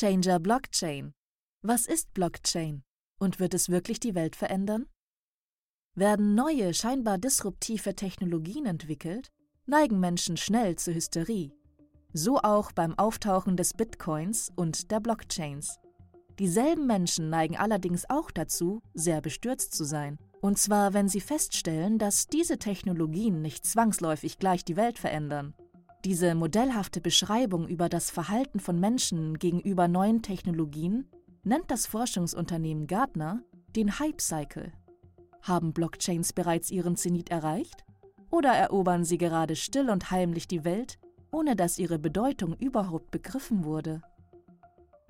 Gamechanger Blockchain. Was ist Blockchain? Und wird es wirklich die Welt verändern? Werden neue, scheinbar disruptive Technologien entwickelt, neigen Menschen schnell zur Hysterie. So auch beim Auftauchen des Bitcoins und der Blockchains. Dieselben Menschen neigen allerdings auch dazu, sehr bestürzt zu sein. Und zwar, wenn sie feststellen, dass diese Technologien nicht zwangsläufig gleich die Welt verändern. Diese modellhafte Beschreibung über das Verhalten von Menschen gegenüber neuen Technologien nennt das Forschungsunternehmen Gartner den Hype Cycle. Haben Blockchains bereits ihren Zenit erreicht? Oder erobern sie gerade still und heimlich die Welt, ohne dass ihre Bedeutung überhaupt begriffen wurde?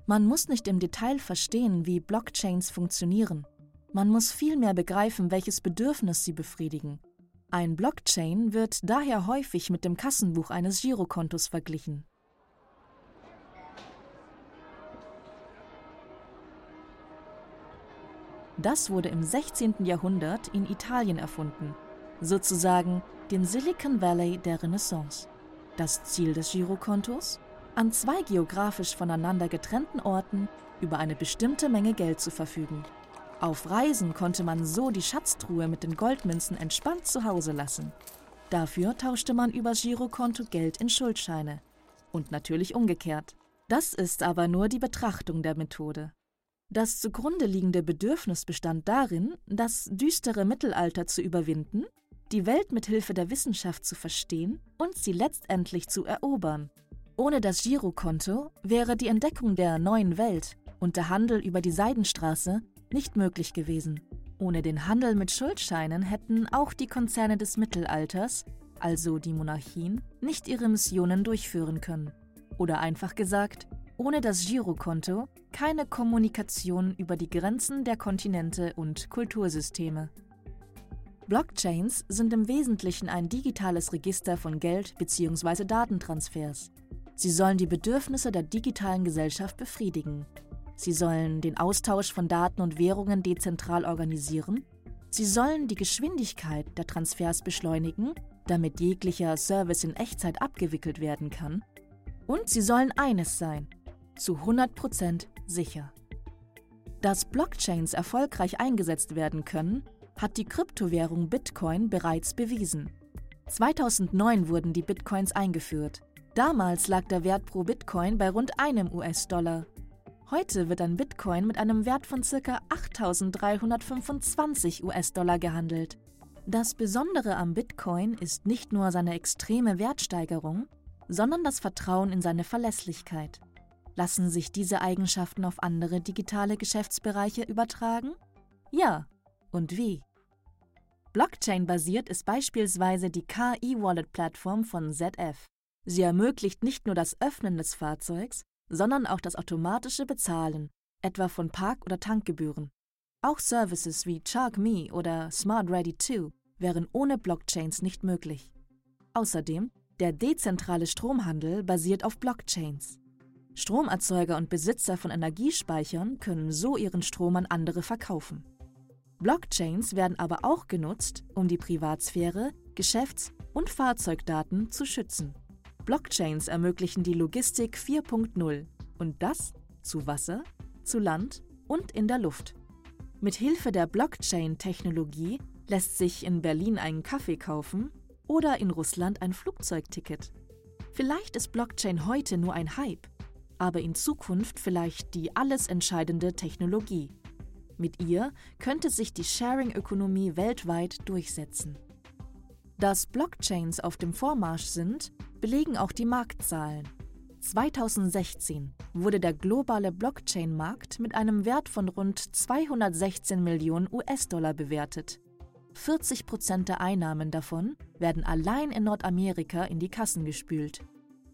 Man muss nicht im Detail verstehen, wie Blockchains funktionieren. Man muss vielmehr begreifen, welches Bedürfnis sie befriedigen. Ein Blockchain wird daher häufig mit dem Kassenbuch eines Girokontos verglichen. Das wurde im 16. Jahrhundert in Italien erfunden, sozusagen dem Silicon Valley der Renaissance. Das Ziel des Girokontos? an zwei geografisch voneinander getrennten Orten über eine bestimmte Menge Geld zu verfügen. Auf Reisen konnte man so die Schatztruhe mit den Goldmünzen entspannt zu Hause lassen. Dafür tauschte man über Girokonto Geld in Schuldscheine. Und natürlich umgekehrt. Das ist aber nur die Betrachtung der Methode. Das zugrunde liegende Bedürfnis bestand darin, das düstere Mittelalter zu überwinden, die Welt mit Hilfe der Wissenschaft zu verstehen und sie letztendlich zu erobern, ohne das Girokonto wäre die Entdeckung der neuen Welt und der Handel über die Seidenstraße nicht möglich gewesen. Ohne den Handel mit Schuldscheinen hätten auch die Konzerne des Mittelalters, also die Monarchien, nicht ihre Missionen durchführen können. Oder einfach gesagt, ohne das Girokonto keine Kommunikation über die Grenzen der Kontinente und Kultursysteme. Blockchains sind im Wesentlichen ein digitales Register von Geld bzw. Datentransfers. Sie sollen die Bedürfnisse der digitalen Gesellschaft befriedigen. Sie sollen den Austausch von Daten und Währungen dezentral organisieren. Sie sollen die Geschwindigkeit der Transfers beschleunigen, damit jeglicher Service in Echtzeit abgewickelt werden kann. Und sie sollen eines sein, zu 100% sicher. Dass Blockchains erfolgreich eingesetzt werden können, hat die Kryptowährung Bitcoin bereits bewiesen. 2009 wurden die Bitcoins eingeführt. Damals lag der Wert pro Bitcoin bei rund einem US-Dollar. Heute wird ein Bitcoin mit einem Wert von ca. 8.325 US-Dollar gehandelt. Das Besondere am Bitcoin ist nicht nur seine extreme Wertsteigerung, sondern das Vertrauen in seine Verlässlichkeit. Lassen sich diese Eigenschaften auf andere digitale Geschäftsbereiche übertragen? Ja. Und wie? Blockchain-basiert ist beispielsweise die KI-Wallet-Plattform von ZF. Sie ermöglicht nicht nur das Öffnen des Fahrzeugs, sondern auch das automatische Bezahlen, etwa von Park- oder Tankgebühren. Auch Services wie ChargMe oder Smart Ready 2 wären ohne Blockchains nicht möglich. Außerdem, der dezentrale Stromhandel basiert auf Blockchains. Stromerzeuger und Besitzer von Energiespeichern können so ihren Strom an andere verkaufen. Blockchains werden aber auch genutzt, um die Privatsphäre, Geschäfts- und Fahrzeugdaten zu schützen. Blockchains ermöglichen die Logistik 4.0 und das zu Wasser, zu Land und in der Luft. Mit Hilfe der Blockchain-Technologie lässt sich in Berlin einen Kaffee kaufen oder in Russland ein Flugzeugticket. Vielleicht ist Blockchain heute nur ein Hype, aber in Zukunft vielleicht die alles entscheidende Technologie. Mit ihr könnte sich die Sharing-Ökonomie weltweit durchsetzen. Dass Blockchains auf dem Vormarsch sind, belegen auch die Marktzahlen. 2016 wurde der globale Blockchain-Markt mit einem Wert von rund 216 Millionen US-Dollar bewertet. 40 Prozent der Einnahmen davon werden allein in Nordamerika in die Kassen gespült.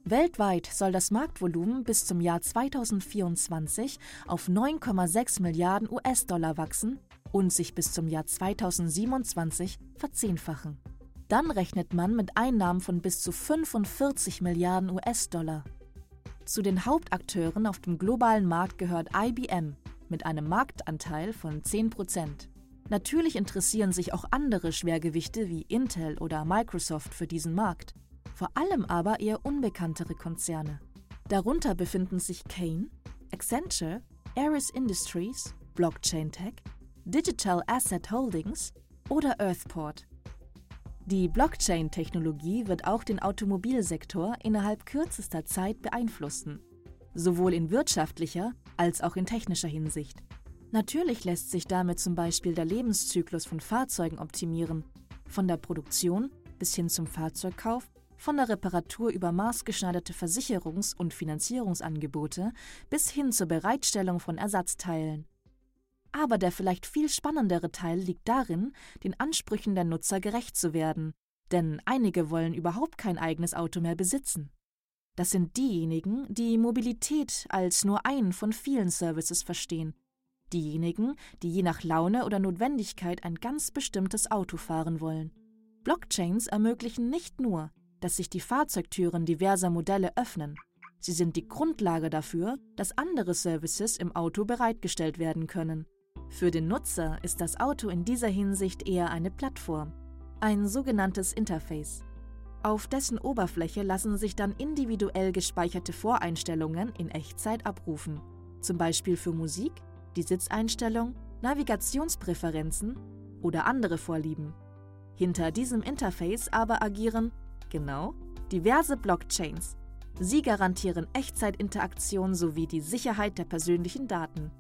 Weltweit soll das Marktvolumen bis zum Jahr 2024 auf 9,6 Milliarden US-Dollar wachsen und sich bis zum Jahr 2027 verzehnfachen. Dann rechnet man mit Einnahmen von bis zu 45 Milliarden US-Dollar. Zu den Hauptakteuren auf dem globalen Markt gehört IBM mit einem Marktanteil von 10 Prozent. Natürlich interessieren sich auch andere Schwergewichte wie Intel oder Microsoft für diesen Markt, vor allem aber eher unbekanntere Konzerne. Darunter befinden sich Kane, Accenture, Aris Industries, Blockchain Tech, Digital Asset Holdings oder Earthport. Die Blockchain-Technologie wird auch den Automobilsektor innerhalb kürzester Zeit beeinflussen, sowohl in wirtschaftlicher als auch in technischer Hinsicht. Natürlich lässt sich damit zum Beispiel der Lebenszyklus von Fahrzeugen optimieren, von der Produktion bis hin zum Fahrzeugkauf, von der Reparatur über maßgeschneiderte Versicherungs- und Finanzierungsangebote bis hin zur Bereitstellung von Ersatzteilen. Aber der vielleicht viel spannendere Teil liegt darin, den Ansprüchen der Nutzer gerecht zu werden, denn einige wollen überhaupt kein eigenes Auto mehr besitzen. Das sind diejenigen, die Mobilität als nur einen von vielen Services verstehen. Diejenigen, die je nach Laune oder Notwendigkeit ein ganz bestimmtes Auto fahren wollen. Blockchains ermöglichen nicht nur, dass sich die Fahrzeugtüren diverser Modelle öffnen. Sie sind die Grundlage dafür, dass andere Services im Auto bereitgestellt werden können. Für den Nutzer ist das Auto in dieser Hinsicht eher eine Plattform, ein sogenanntes Interface. Auf dessen Oberfläche lassen sich dann individuell gespeicherte Voreinstellungen in Echtzeit abrufen, zum Beispiel für Musik, die Sitzeinstellung, Navigationspräferenzen oder andere Vorlieben. Hinter diesem Interface aber agieren, genau, diverse Blockchains. Sie garantieren Echtzeitinteraktion sowie die Sicherheit der persönlichen Daten.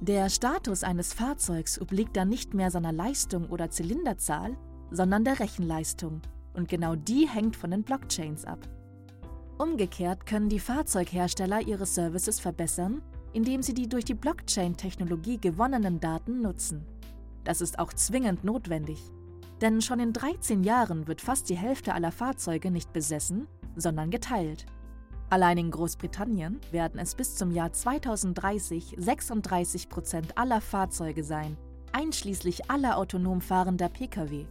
Der Status eines Fahrzeugs obliegt dann nicht mehr seiner Leistung oder Zylinderzahl, sondern der Rechenleistung. Und genau die hängt von den Blockchains ab. Umgekehrt können die Fahrzeughersteller ihre Services verbessern, indem sie die durch die Blockchain-Technologie gewonnenen Daten nutzen. Das ist auch zwingend notwendig. Denn schon in 13 Jahren wird fast die Hälfte aller Fahrzeuge nicht besessen, sondern geteilt. Allein in Großbritannien werden es bis zum Jahr 2030 36 Prozent aller Fahrzeuge sein, einschließlich aller autonom fahrender Pkw.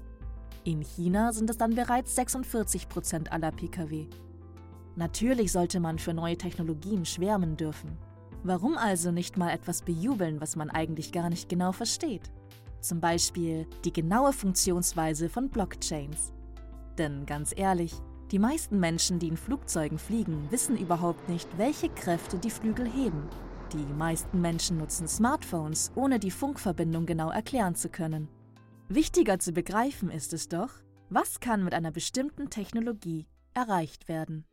In China sind es dann bereits 46 Prozent aller Pkw. Natürlich sollte man für neue Technologien schwärmen dürfen. Warum also nicht mal etwas bejubeln, was man eigentlich gar nicht genau versteht? Zum Beispiel die genaue Funktionsweise von Blockchains. Denn ganz ehrlich, die meisten Menschen, die in Flugzeugen fliegen, wissen überhaupt nicht, welche Kräfte die Flügel heben. Die meisten Menschen nutzen Smartphones, ohne die Funkverbindung genau erklären zu können. Wichtiger zu begreifen ist es doch, was kann mit einer bestimmten Technologie erreicht werden.